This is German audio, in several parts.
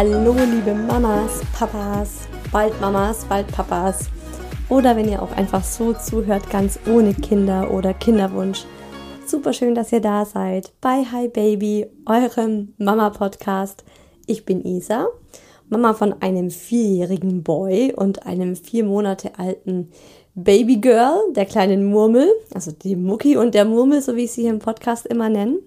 Hallo, liebe Mamas, Papas, bald Mamas, bald Papas. Oder wenn ihr auch einfach so zuhört, ganz ohne Kinder oder Kinderwunsch. Super schön, dass ihr da seid bei Hi Baby, eurem Mama-Podcast. Ich bin Isa, Mama von einem vierjährigen Boy und einem vier Monate alten Babygirl, der kleinen Murmel, also die Mucki und der Murmel, so wie ich sie hier im Podcast immer nenne.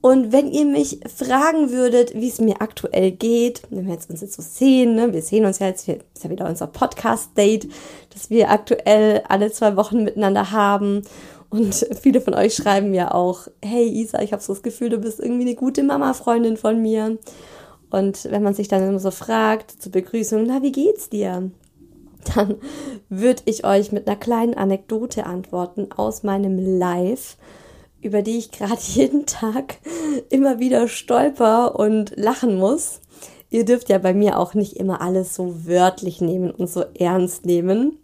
Und wenn ihr mich fragen würdet, wie es mir aktuell geht, wenn wir jetzt uns jetzt so sehen, ne, wir sehen uns ja jetzt, wir, ist ja wieder unser Podcast-Date, dass wir aktuell alle zwei Wochen miteinander haben. Und viele von euch schreiben ja auch, hey Isa, ich habe so das Gefühl, du bist irgendwie eine gute Mama-Freundin von mir. Und wenn man sich dann immer so fragt zur Begrüßung, na, wie geht's dir? Dann würde ich euch mit einer kleinen Anekdote antworten aus meinem Live über die ich gerade jeden Tag immer wieder stolper und lachen muss. Ihr dürft ja bei mir auch nicht immer alles so wörtlich nehmen und so ernst nehmen.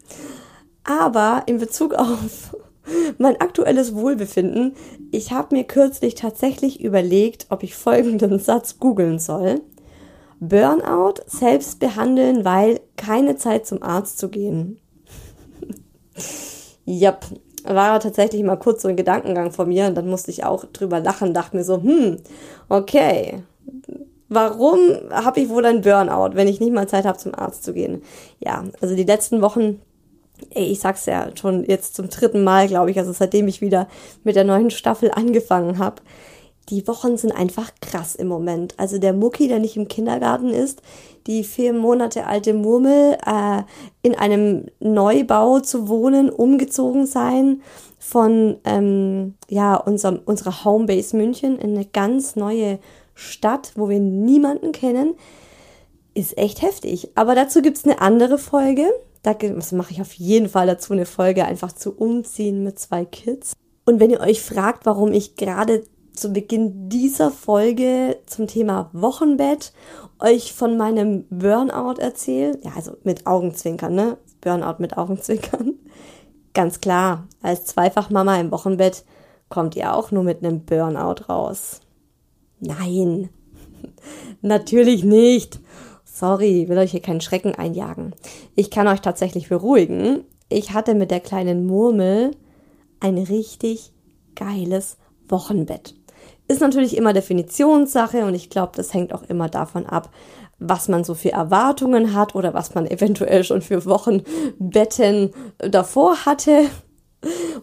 Aber in Bezug auf mein aktuelles Wohlbefinden, ich habe mir kürzlich tatsächlich überlegt, ob ich folgenden Satz googeln soll. Burnout selbst behandeln, weil keine Zeit zum Arzt zu gehen. Jap, war tatsächlich mal kurz so ein Gedankengang von mir und dann musste ich auch drüber lachen, dachte mir so, hm, okay, warum habe ich wohl ein Burnout, wenn ich nicht mal Zeit habe, zum Arzt zu gehen? Ja, also die letzten Wochen, ey, ich sag's ja schon jetzt zum dritten Mal, glaube ich, also seitdem ich wieder mit der neuen Staffel angefangen habe, die Wochen sind einfach krass im Moment. Also der Mucki, der nicht im Kindergarten ist, die vier Monate alte Murmel, äh, in einem Neubau zu wohnen, umgezogen sein von ähm, ja unserem unserer Homebase München in eine ganz neue Stadt, wo wir niemanden kennen, ist echt heftig. Aber dazu gibt's eine andere Folge. Da mache ich auf jeden Fall dazu eine Folge, einfach zu umziehen mit zwei Kids. Und wenn ihr euch fragt, warum ich gerade zu Beginn dieser Folge zum Thema Wochenbett euch von meinem Burnout erzähle. Ja, also mit Augenzwinkern, ne? Burnout mit Augenzwinkern. Ganz klar, als Zweifachmama im Wochenbett kommt ihr auch nur mit einem Burnout raus. Nein, natürlich nicht. Sorry, will euch hier keinen Schrecken einjagen. Ich kann euch tatsächlich beruhigen. Ich hatte mit der kleinen Murmel ein richtig geiles Wochenbett. Ist natürlich immer Definitionssache und ich glaube, das hängt auch immer davon ab, was man so für Erwartungen hat oder was man eventuell schon für Wochenbetten davor hatte.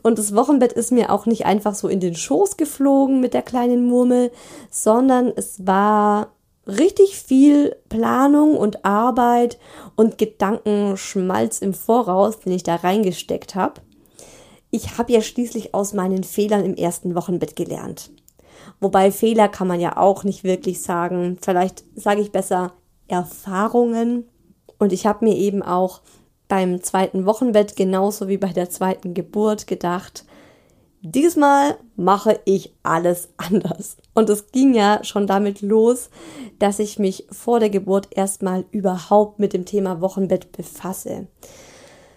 Und das Wochenbett ist mir auch nicht einfach so in den Schoß geflogen mit der kleinen Murmel, sondern es war richtig viel Planung und Arbeit und Gedankenschmalz im Voraus, den ich da reingesteckt habe. Ich habe ja schließlich aus meinen Fehlern im ersten Wochenbett gelernt. Wobei Fehler kann man ja auch nicht wirklich sagen. Vielleicht sage ich besser Erfahrungen. Und ich habe mir eben auch beim zweiten Wochenbett genauso wie bei der zweiten Geburt gedacht, diesmal mache ich alles anders. Und es ging ja schon damit los, dass ich mich vor der Geburt erstmal überhaupt mit dem Thema Wochenbett befasse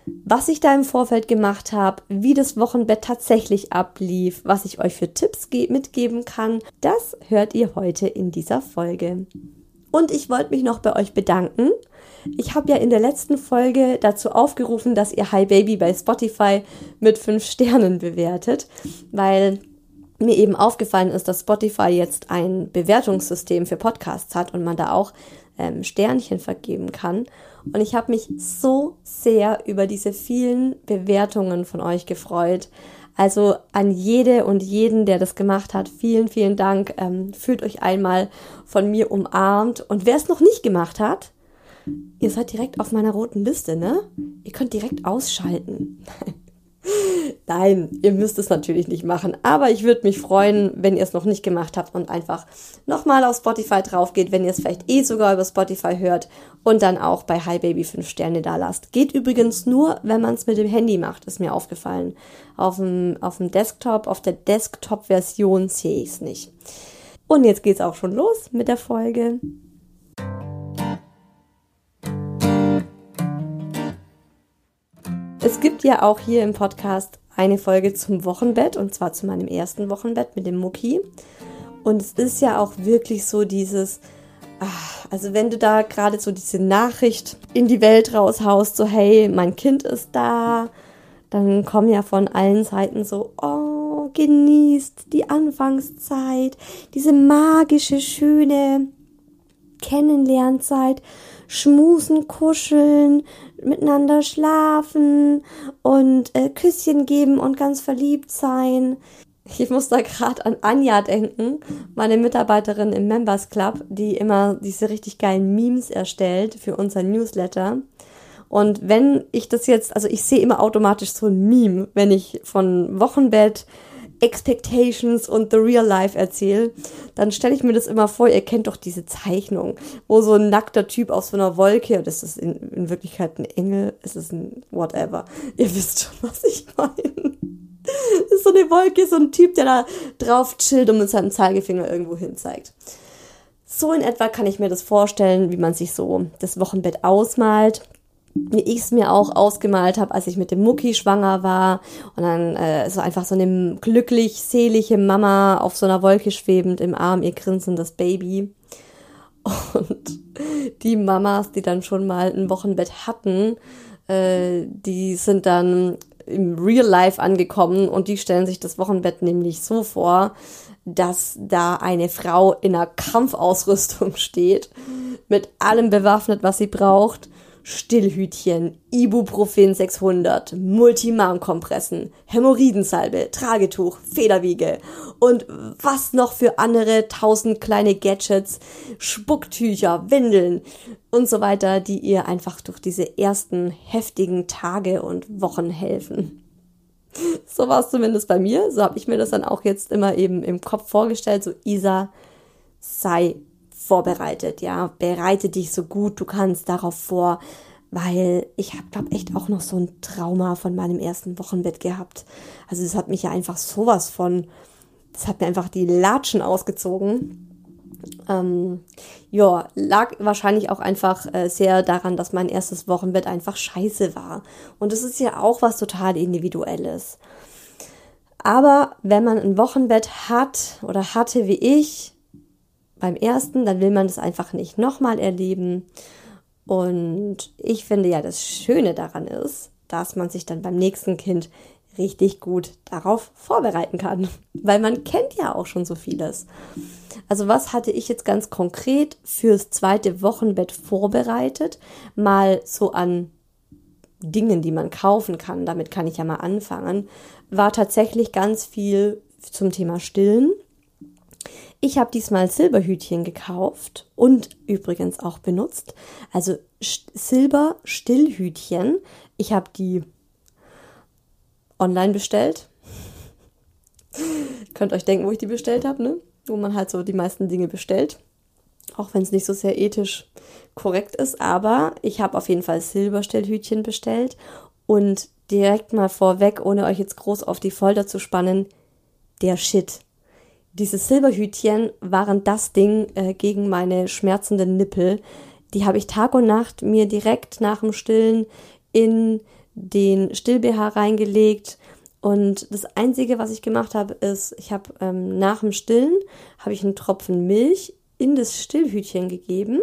was ich da im Vorfeld gemacht habe, wie das Wochenbett tatsächlich ablief, was ich euch für Tipps mitgeben kann, das hört ihr heute in dieser Folge. Und ich wollte mich noch bei euch bedanken. Ich habe ja in der letzten Folge dazu aufgerufen, dass ihr Hi Baby bei Spotify mit fünf Sternen bewertet, weil mir eben aufgefallen ist, dass Spotify jetzt ein Bewertungssystem für Podcasts hat und man da auch ähm, Sternchen vergeben kann. Und ich habe mich so sehr über diese vielen Bewertungen von euch gefreut. Also an jede und jeden, der das gemacht hat, vielen, vielen Dank. Ähm, fühlt euch einmal von mir umarmt. Und wer es noch nicht gemacht hat, ihr seid direkt auf meiner roten Liste, ne? Ihr könnt direkt ausschalten. Nein, ihr müsst es natürlich nicht machen, aber ich würde mich freuen, wenn ihr es noch nicht gemacht habt und einfach nochmal auf Spotify drauf geht, wenn ihr es vielleicht eh sogar über Spotify hört und dann auch bei Hi Baby 5 Sterne da lasst. Geht übrigens nur, wenn man es mit dem Handy macht, ist mir aufgefallen. Auf dem, auf dem Desktop, auf der Desktop-Version sehe ich es nicht. Und jetzt geht's auch schon los mit der Folge. Es gibt ja auch hier im Podcast eine Folge zum Wochenbett und zwar zu meinem ersten Wochenbett mit dem Mucki. Und es ist ja auch wirklich so dieses, ach, also wenn du da gerade so diese Nachricht in die Welt raushaust, so hey, mein Kind ist da, dann kommen ja von allen Seiten so, oh, genießt die Anfangszeit, diese magische, schöne Kennenlernzeit, schmusen, kuscheln, miteinander schlafen und äh, Küsschen geben und ganz verliebt sein. Ich muss da gerade an Anja denken, meine Mitarbeiterin im Members Club, die immer diese richtig geilen Memes erstellt für unser Newsletter. Und wenn ich das jetzt, also ich sehe immer automatisch so ein Meme, wenn ich von Wochenbett, Expectations und The Real Life erzähle, dann stelle ich mir das immer vor, ihr kennt doch diese Zeichnung, wo so ein nackter Typ auf so einer Wolke, das ist in, in Wirklichkeit ein Engel, es ist ein whatever, ihr wisst schon, was ich meine. ist so eine Wolke, so ein Typ, der da drauf chillt und mit seinem Zeigefinger irgendwo hin zeigt. So in etwa kann ich mir das vorstellen, wie man sich so das Wochenbett ausmalt wie ich es mir auch ausgemalt habe, als ich mit dem Mucki schwanger war. Und dann äh, so einfach so eine glücklich selige Mama auf so einer Wolke schwebend im Arm ihr grinsendes Baby. Und die Mamas, die dann schon mal ein Wochenbett hatten, äh, die sind dann im Real Life angekommen und die stellen sich das Wochenbett nämlich so vor, dass da eine Frau in einer Kampfausrüstung steht, mit allem bewaffnet, was sie braucht Stillhütchen, Ibuprofen 600, Multimarmkompressen, Hämorrhoidensalbe, Tragetuch, Federwiege und was noch für andere tausend kleine Gadgets, Spucktücher, Windeln und so weiter, die ihr einfach durch diese ersten heftigen Tage und Wochen helfen. So war es zumindest bei mir. So habe ich mir das dann auch jetzt immer eben im Kopf vorgestellt. So, Isa, sei vorbereitet, ja, bereite dich so gut du kannst darauf vor, weil ich habe, glaube echt auch noch so ein Trauma von meinem ersten Wochenbett gehabt. Also das hat mich ja einfach sowas von, das hat mir einfach die Latschen ausgezogen. Ähm, ja, lag wahrscheinlich auch einfach äh, sehr daran, dass mein erstes Wochenbett einfach scheiße war. Und das ist ja auch was total Individuelles. Aber wenn man ein Wochenbett hat oder hatte wie ich, beim ersten, dann will man das einfach nicht nochmal erleben. Und ich finde ja, das Schöne daran ist, dass man sich dann beim nächsten Kind richtig gut darauf vorbereiten kann. Weil man kennt ja auch schon so vieles. Also was hatte ich jetzt ganz konkret fürs zweite Wochenbett vorbereitet? Mal so an Dingen, die man kaufen kann. Damit kann ich ja mal anfangen. War tatsächlich ganz viel zum Thema Stillen. Ich habe diesmal Silberhütchen gekauft und übrigens auch benutzt. Also Silber-Stillhütchen. Ich habe die online bestellt. Könnt euch denken, wo ich die bestellt habe, ne? Wo man halt so die meisten Dinge bestellt. Auch wenn es nicht so sehr ethisch korrekt ist. Aber ich habe auf jeden Fall Silberstellhütchen bestellt. Und direkt mal vorweg, ohne euch jetzt groß auf die Folter zu spannen, der Shit. Diese Silberhütchen waren das Ding äh, gegen meine schmerzenden Nippel. Die habe ich Tag und Nacht mir direkt nach dem Stillen in den Still-BH reingelegt. Und das Einzige, was ich gemacht habe, ist, ich habe ähm, nach dem Stillen, habe ich einen Tropfen Milch in das Stillhütchen gegeben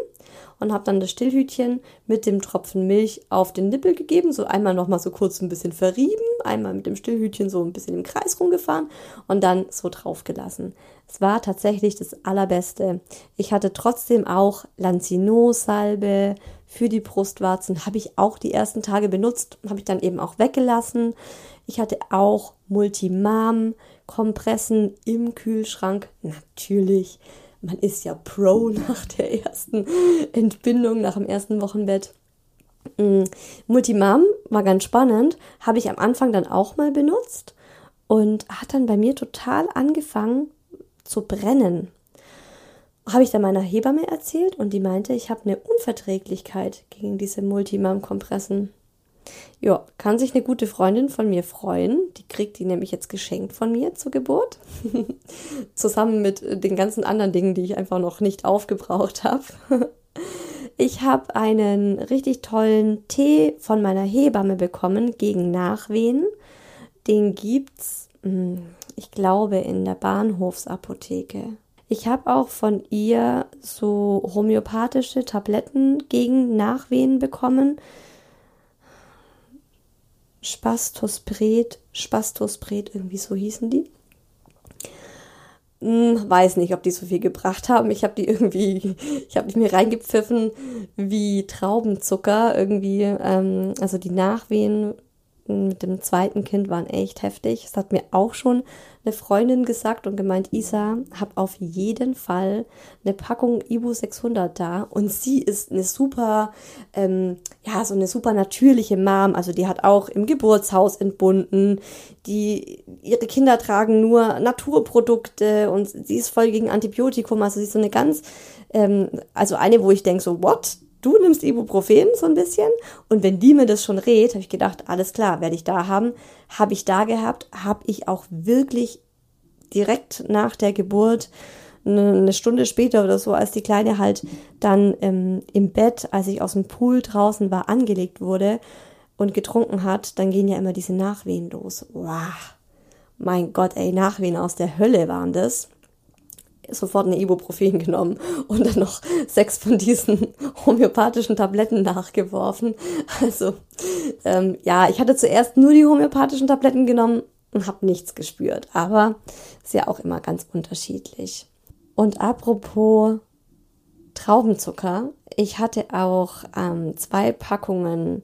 und habe dann das Stillhütchen mit dem Tropfen Milch auf den Nippel gegeben, so einmal nochmal so kurz ein bisschen verrieben, einmal mit dem Stillhütchen so ein bisschen im Kreis rumgefahren und dann so drauf gelassen. Es war tatsächlich das Allerbeste. Ich hatte trotzdem auch Lanzino-Salbe für die Brustwarzen, habe ich auch die ersten Tage benutzt, habe ich dann eben auch weggelassen. Ich hatte auch Multimam-Kompressen im Kühlschrank, natürlich man ist ja Pro nach der ersten Entbindung, nach dem ersten Wochenbett. Mm, Multimam war ganz spannend, habe ich am Anfang dann auch mal benutzt und hat dann bei mir total angefangen zu brennen. Habe ich dann meiner Hebamme erzählt und die meinte, ich habe eine Unverträglichkeit gegen diese Multimam-Kompressen. Ja, kann sich eine gute Freundin von mir freuen. Die kriegt die nämlich jetzt geschenkt von mir zur Geburt. Zusammen mit den ganzen anderen Dingen, die ich einfach noch nicht aufgebraucht habe. ich habe einen richtig tollen Tee von meiner Hebamme bekommen gegen Nachwehen. Den gibt's, hm, ich glaube, in der Bahnhofsapotheke. Ich habe auch von ihr so homöopathische Tabletten gegen Nachwehen bekommen Spastospret, Spastospret, irgendwie so hießen die. Hm, weiß nicht, ob die so viel gebracht haben. Ich habe die irgendwie, ich habe die mir reingepfiffen wie Traubenzucker irgendwie. Ähm, also die Nachwehen mit dem zweiten Kind waren echt heftig. Das hat mir auch schon eine Freundin gesagt und gemeint, Isa, hab auf jeden Fall eine Packung Ibu 600 da. Und sie ist eine super, ähm, ja, so eine super natürliche Mom. Also die hat auch im Geburtshaus entbunden. Die, ihre Kinder tragen nur Naturprodukte und sie ist voll gegen Antibiotikum. Also sie ist so eine ganz, ähm, also eine, wo ich denke so, what? Du nimmst Ibuprofen so ein bisschen und wenn die mir das schon rät, habe ich gedacht, alles klar, werde ich da haben, habe ich da gehabt, habe ich auch wirklich direkt nach der Geburt eine Stunde später oder so, als die Kleine halt dann ähm, im Bett, als ich aus dem Pool draußen war, angelegt wurde und getrunken hat, dann gehen ja immer diese Nachwehen los. Wow. Mein Gott, ey, Nachwehen aus der Hölle waren das sofort eine Ibuprofen genommen und dann noch sechs von diesen homöopathischen Tabletten nachgeworfen. Also ähm, ja, ich hatte zuerst nur die homöopathischen Tabletten genommen und habe nichts gespürt, aber ist ja auch immer ganz unterschiedlich. Und apropos Traubenzucker, ich hatte auch ähm, zwei Packungen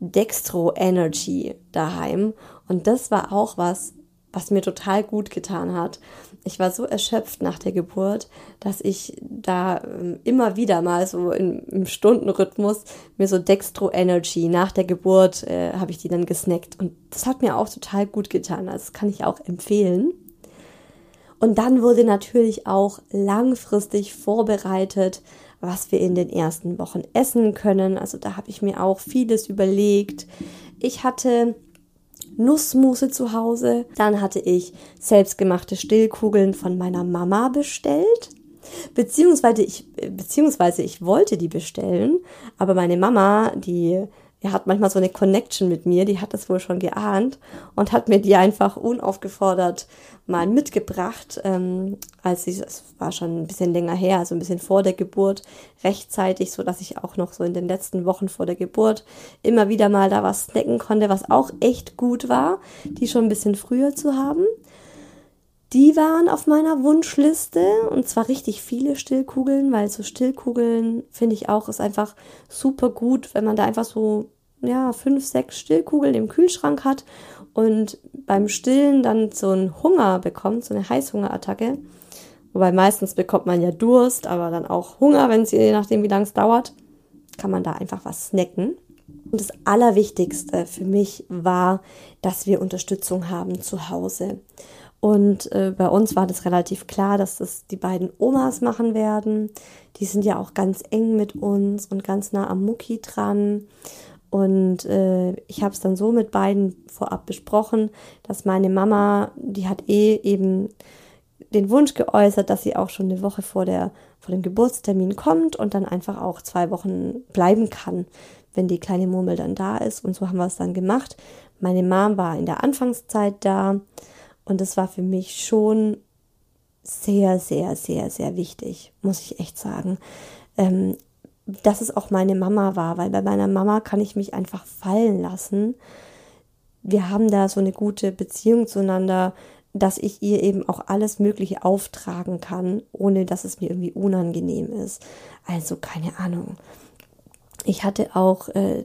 Dextro Energy daheim und das war auch was, was mir total gut getan hat ich war so erschöpft nach der Geburt, dass ich da ähm, immer wieder mal so im, im Stundenrhythmus mir so Dextro Energy nach der Geburt äh, habe ich die dann gesnackt und das hat mir auch total gut getan. Also das kann ich auch empfehlen. Und dann wurde natürlich auch langfristig vorbereitet, was wir in den ersten Wochen essen können. Also da habe ich mir auch vieles überlegt. Ich hatte Nussmusse zu Hause. Dann hatte ich selbstgemachte Stillkugeln von meiner Mama bestellt. Beziehungsweise ich, beziehungsweise ich wollte die bestellen, aber meine Mama, die er hat manchmal so eine Connection mit mir, die hat das wohl schon geahnt und hat mir die einfach unaufgefordert mal mitgebracht, ähm, als ich, es war schon ein bisschen länger her, also ein bisschen vor der Geburt, rechtzeitig, so dass ich auch noch so in den letzten Wochen vor der Geburt immer wieder mal da was snacken konnte, was auch echt gut war, die schon ein bisschen früher zu haben. Die waren auf meiner Wunschliste und zwar richtig viele Stillkugeln, weil so Stillkugeln finde ich auch ist einfach super gut, wenn man da einfach so ja fünf, sechs Stillkugeln im Kühlschrank hat und beim Stillen dann so einen Hunger bekommt, so eine Heißhungerattacke. Wobei meistens bekommt man ja Durst, aber dann auch Hunger, wenn es je nachdem wie lange es dauert, kann man da einfach was snacken. Und das Allerwichtigste für mich war, dass wir Unterstützung haben zu Hause. Und äh, bei uns war das relativ klar, dass das die beiden Omas machen werden. Die sind ja auch ganz eng mit uns und ganz nah am Mucki dran. Und äh, ich habe es dann so mit beiden vorab besprochen, dass meine Mama, die hat eh eben den Wunsch geäußert, dass sie auch schon eine Woche vor, der, vor dem Geburtstermin kommt und dann einfach auch zwei Wochen bleiben kann, wenn die kleine Murmel dann da ist. Und so haben wir es dann gemacht. Meine Mom war in der Anfangszeit da und das war für mich schon sehr, sehr, sehr, sehr wichtig, muss ich echt sagen. Ähm, dass es auch meine Mama war, weil bei meiner Mama kann ich mich einfach fallen lassen. Wir haben da so eine gute Beziehung zueinander, dass ich ihr eben auch alles Mögliche auftragen kann, ohne dass es mir irgendwie unangenehm ist. Also keine Ahnung. Ich hatte auch äh,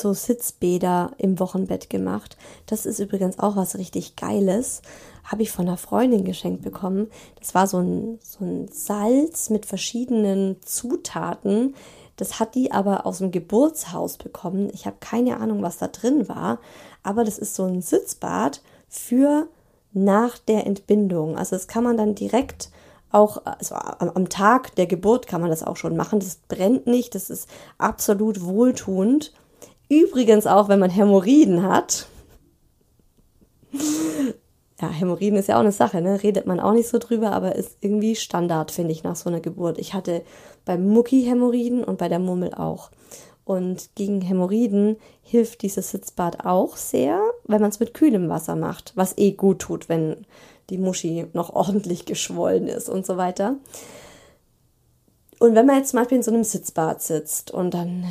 so Sitzbäder im Wochenbett gemacht. Das ist übrigens auch was richtig Geiles. Habe ich von einer Freundin geschenkt bekommen. Das war so ein, so ein Salz mit verschiedenen Zutaten. Das hat die aber aus dem Geburtshaus bekommen. Ich habe keine Ahnung, was da drin war. Aber das ist so ein Sitzbad für nach der Entbindung. Also das kann man dann direkt auch also am Tag der Geburt kann man das auch schon machen. Das brennt nicht, das ist absolut wohltuend. Übrigens auch, wenn man Hämorrhoiden hat. Ja, Hämorrhoiden ist ja auch eine Sache, ne? Redet man auch nicht so drüber, aber ist irgendwie Standard, finde ich, nach so einer Geburt. Ich hatte beim Mucki Hämorrhoiden und bei der Murmel auch. Und gegen Hämorrhoiden hilft dieses Sitzbad auch sehr, wenn man es mit kühlem Wasser macht, was eh gut tut, wenn die Muschi noch ordentlich geschwollen ist und so weiter. Und wenn man jetzt zum Beispiel in so einem Sitzbad sitzt und dann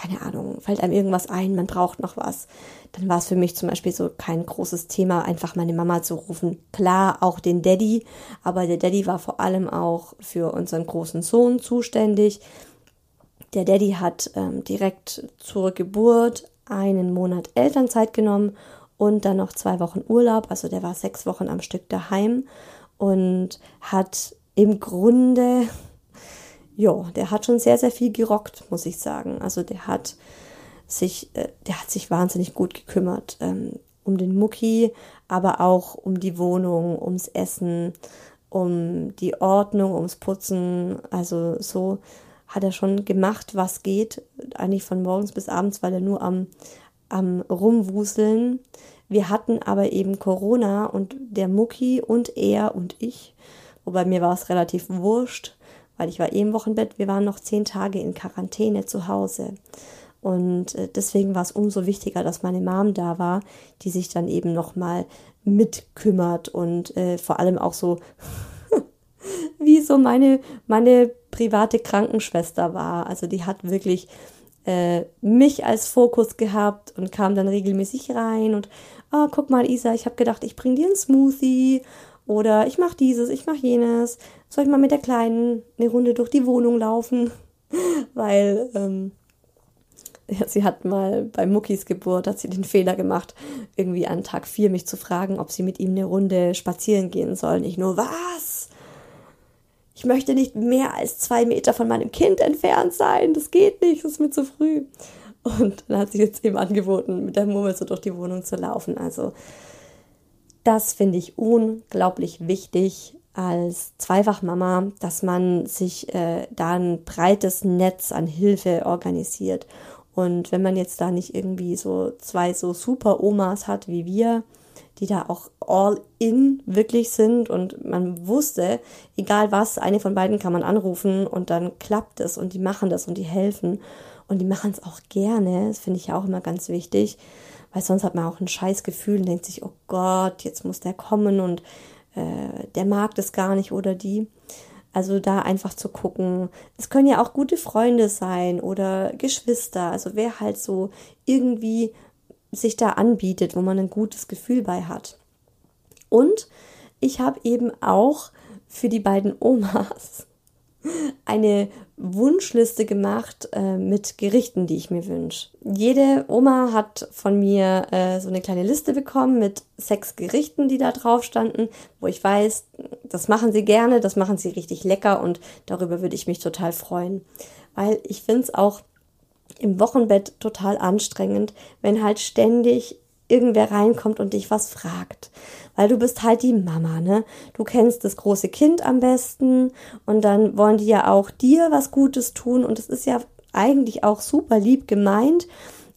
keine Ahnung, fällt einem irgendwas ein, man braucht noch was. Dann war es für mich zum Beispiel so kein großes Thema, einfach meine Mama zu rufen. Klar, auch den Daddy, aber der Daddy war vor allem auch für unseren großen Sohn zuständig. Der Daddy hat ähm, direkt zur Geburt einen Monat Elternzeit genommen und dann noch zwei Wochen Urlaub. Also der war sechs Wochen am Stück daheim und hat im Grunde ja, der hat schon sehr, sehr viel gerockt, muss ich sagen. Also der hat sich, äh, der hat sich wahnsinnig gut gekümmert ähm, um den Mucki, aber auch um die Wohnung, ums Essen, um die Ordnung, ums Putzen. Also so hat er schon gemacht, was geht, eigentlich von morgens bis abends, weil er nur am, am Rumwuseln. Wir hatten aber eben Corona und der Mucki und er und ich, wobei mir war es relativ wurscht, weil ich war eh im Wochenbett. Wir waren noch zehn Tage in Quarantäne zu Hause. Und äh, deswegen war es umso wichtiger, dass meine Mom da war, die sich dann eben nochmal mitkümmert und äh, vor allem auch so, wie so meine, meine private Krankenschwester war. Also die hat wirklich äh, mich als Fokus gehabt und kam dann regelmäßig rein und, oh, guck mal, Isa, ich habe gedacht, ich bring dir einen Smoothie oder ich mache dieses, ich mache jenes. Soll ich mal mit der Kleinen eine Runde durch die Wohnung laufen? Weil ähm, ja, sie hat mal bei Muckis Geburt, hat sie den Fehler gemacht, irgendwie an Tag 4 mich zu fragen, ob sie mit ihm eine Runde spazieren gehen soll. Ich nur, was? Ich möchte nicht mehr als zwei Meter von meinem Kind entfernt sein. Das geht nicht, das ist mir zu früh. Und dann hat sie jetzt eben angeboten, mit der Murmel so durch die Wohnung zu laufen. Also das finde ich unglaublich wichtig als Zweifachmama, dass man sich äh, da ein breites Netz an Hilfe organisiert. Und wenn man jetzt da nicht irgendwie so zwei so super Omas hat wie wir, die da auch all in wirklich sind und man wusste, egal was, eine von beiden kann man anrufen und dann klappt es und die machen das und die helfen. und die machen es auch gerne. Das finde ich ja auch immer ganz wichtig, weil sonst hat man auch ein scheiß Gefühl und denkt sich, oh Gott, jetzt muss der kommen und äh, der mag das gar nicht oder die. Also da einfach zu gucken. Es können ja auch gute Freunde sein oder Geschwister. Also wer halt so irgendwie sich da anbietet, wo man ein gutes Gefühl bei hat. Und ich habe eben auch für die beiden Omas eine Wunschliste gemacht äh, mit Gerichten, die ich mir wünsche. Jede Oma hat von mir äh, so eine kleine Liste bekommen mit sechs Gerichten, die da drauf standen, wo ich weiß, das machen sie gerne, das machen sie richtig lecker und darüber würde ich mich total freuen. Weil ich finde es auch im Wochenbett total anstrengend, wenn halt ständig irgendwer reinkommt und dich was fragt. Weil du bist halt die Mama, ne? Du kennst das große Kind am besten und dann wollen die ja auch dir was Gutes tun und es ist ja eigentlich auch super lieb gemeint.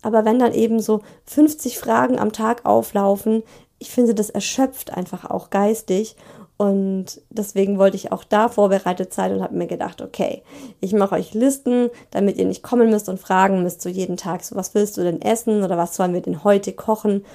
Aber wenn dann eben so 50 Fragen am Tag auflaufen, ich finde, das erschöpft einfach auch geistig. Und deswegen wollte ich auch da vorbereitet sein und habe mir gedacht, okay, ich mache euch Listen, damit ihr nicht kommen müsst und fragen müsst so jeden Tag, so was willst du denn essen oder was sollen wir denn heute kochen?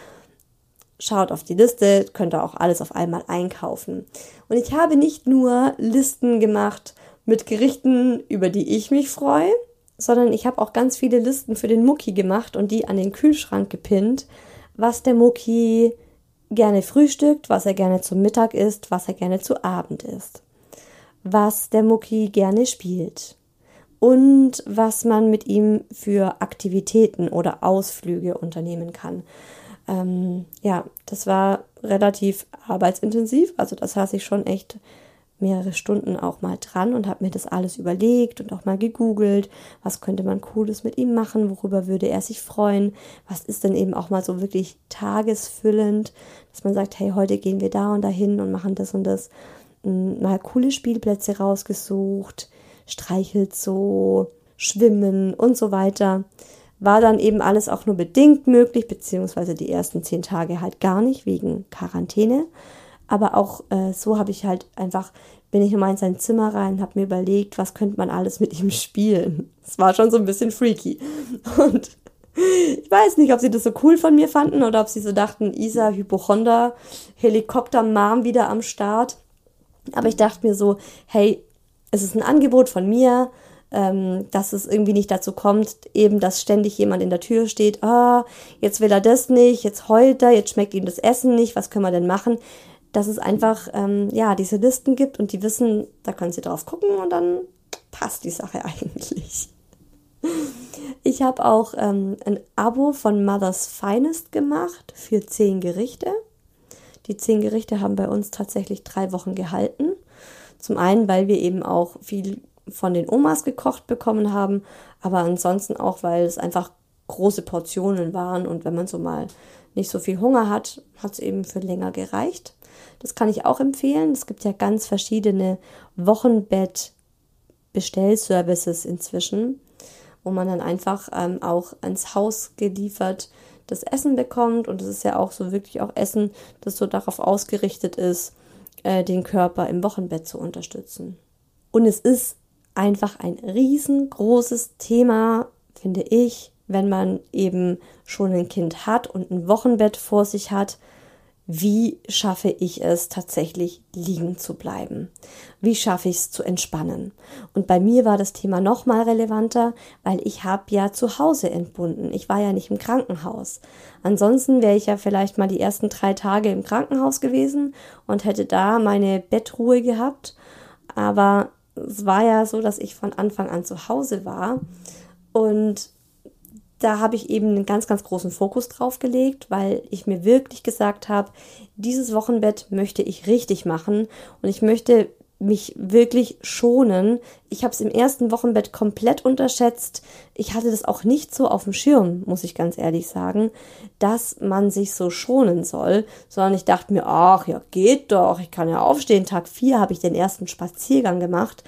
Schaut auf die Liste, könnt ihr auch alles auf einmal einkaufen. Und ich habe nicht nur Listen gemacht mit Gerichten, über die ich mich freue, sondern ich habe auch ganz viele Listen für den Mucki gemacht und die an den Kühlschrank gepinnt, was der Mucki gerne frühstückt, was er gerne zum Mittag isst, was er gerne zu Abend isst, was der Mucki gerne spielt und was man mit ihm für Aktivitäten oder Ausflüge unternehmen kann. Ähm, ja, das war relativ arbeitsintensiv, also das saß ich schon echt mehrere Stunden auch mal dran und habe mir das alles überlegt und auch mal gegoogelt, was könnte man cooles mit ihm machen, worüber würde er sich freuen, was ist denn eben auch mal so wirklich tagesfüllend, dass man sagt, hey, heute gehen wir da und dahin und machen das und das, hm, mal coole Spielplätze rausgesucht, streichelt so, schwimmen und so weiter. War dann eben alles auch nur bedingt möglich, beziehungsweise die ersten zehn Tage halt gar nicht wegen Quarantäne. Aber auch äh, so habe ich halt einfach, bin ich nochmal in sein Zimmer rein, habe mir überlegt, was könnte man alles mit ihm spielen. Es war schon so ein bisschen freaky. Und ich weiß nicht, ob sie das so cool von mir fanden oder ob sie so dachten, Isa, Hypochonder, Helikopter-Mom wieder am Start. Aber ich dachte mir so, hey, es ist ein Angebot von mir, ähm, dass es irgendwie nicht dazu kommt, eben, dass ständig jemand in der Tür steht, ah, jetzt will er das nicht, jetzt heult er, jetzt schmeckt ihm das Essen nicht, was können wir denn machen? Dass es einfach ähm, ja diese Listen gibt und die wissen, da können sie drauf gucken und dann passt die Sache eigentlich. Ich habe auch ähm, ein Abo von Mother's Finest gemacht für zehn Gerichte. Die zehn Gerichte haben bei uns tatsächlich drei Wochen gehalten. Zum einen, weil wir eben auch viel von den Omas gekocht bekommen haben, aber ansonsten auch, weil es einfach große Portionen waren und wenn man so mal nicht so viel Hunger hat, hat es eben für länger gereicht. Das kann ich auch empfehlen. Es gibt ja ganz verschiedene Wochenbett-Bestellservices inzwischen, wo man dann einfach ähm, auch ans Haus geliefert das Essen bekommt. Und es ist ja auch so wirklich auch Essen, das so darauf ausgerichtet ist, äh, den Körper im Wochenbett zu unterstützen. Und es ist einfach ein riesengroßes Thema, finde ich, wenn man eben schon ein Kind hat und ein Wochenbett vor sich hat, wie schaffe ich es tatsächlich liegen zu bleiben? Wie schaffe ich es zu entspannen? Und bei mir war das Thema noch mal relevanter, weil ich habe ja zu Hause entbunden. Ich war ja nicht im Krankenhaus. Ansonsten wäre ich ja vielleicht mal die ersten drei Tage im Krankenhaus gewesen und hätte da meine Bettruhe gehabt. Aber es war ja so, dass ich von Anfang an zu Hause war und da habe ich eben einen ganz, ganz großen Fokus drauf gelegt, weil ich mir wirklich gesagt habe, dieses Wochenbett möchte ich richtig machen und ich möchte mich wirklich schonen. Ich habe es im ersten Wochenbett komplett unterschätzt. Ich hatte das auch nicht so auf dem Schirm, muss ich ganz ehrlich sagen, dass man sich so schonen soll, sondern ich dachte mir, ach ja, geht doch, ich kann ja aufstehen. Tag vier habe ich den ersten Spaziergang gemacht.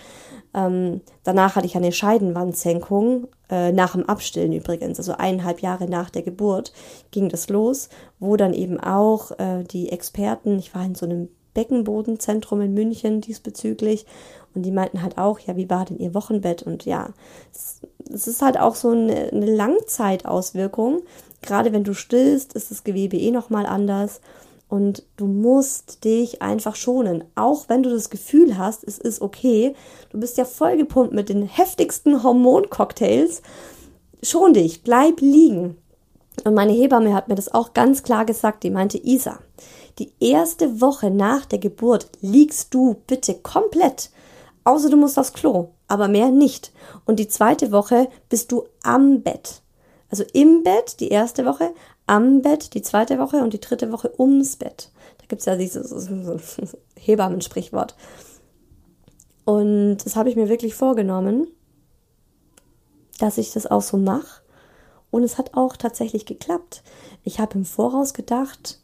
Ähm, danach hatte ich eine Scheidenwandsenkung, äh, nach dem Abstillen übrigens, also eineinhalb Jahre nach der Geburt ging das los, wo dann eben auch äh, die Experten, ich war in so einem Beckenbodenzentrum in München diesbezüglich Und die meinten halt auch, ja, wie war denn ihr Wochenbett? Und ja, es, es ist halt auch so eine, eine Langzeitauswirkung. Gerade wenn du stillst, ist das Gewebe eh nochmal anders. Und du musst dich einfach schonen. Auch wenn du das Gefühl hast, es ist okay. Du bist ja vollgepumpt mit den heftigsten Hormoncocktails. Schon dich, bleib liegen. Und meine Hebamme hat mir das auch ganz klar gesagt. Die meinte, Isa, die erste Woche nach der Geburt liegst du bitte komplett. Außer du musst aufs Klo, aber mehr nicht. Und die zweite Woche bist du am Bett. Also im Bett die erste Woche, am Bett die zweite Woche und die dritte Woche ums Bett. Da gibt es ja dieses so, Hebammensprichwort. Und das habe ich mir wirklich vorgenommen, dass ich das auch so mache. Und es hat auch tatsächlich geklappt. Ich habe im Voraus gedacht,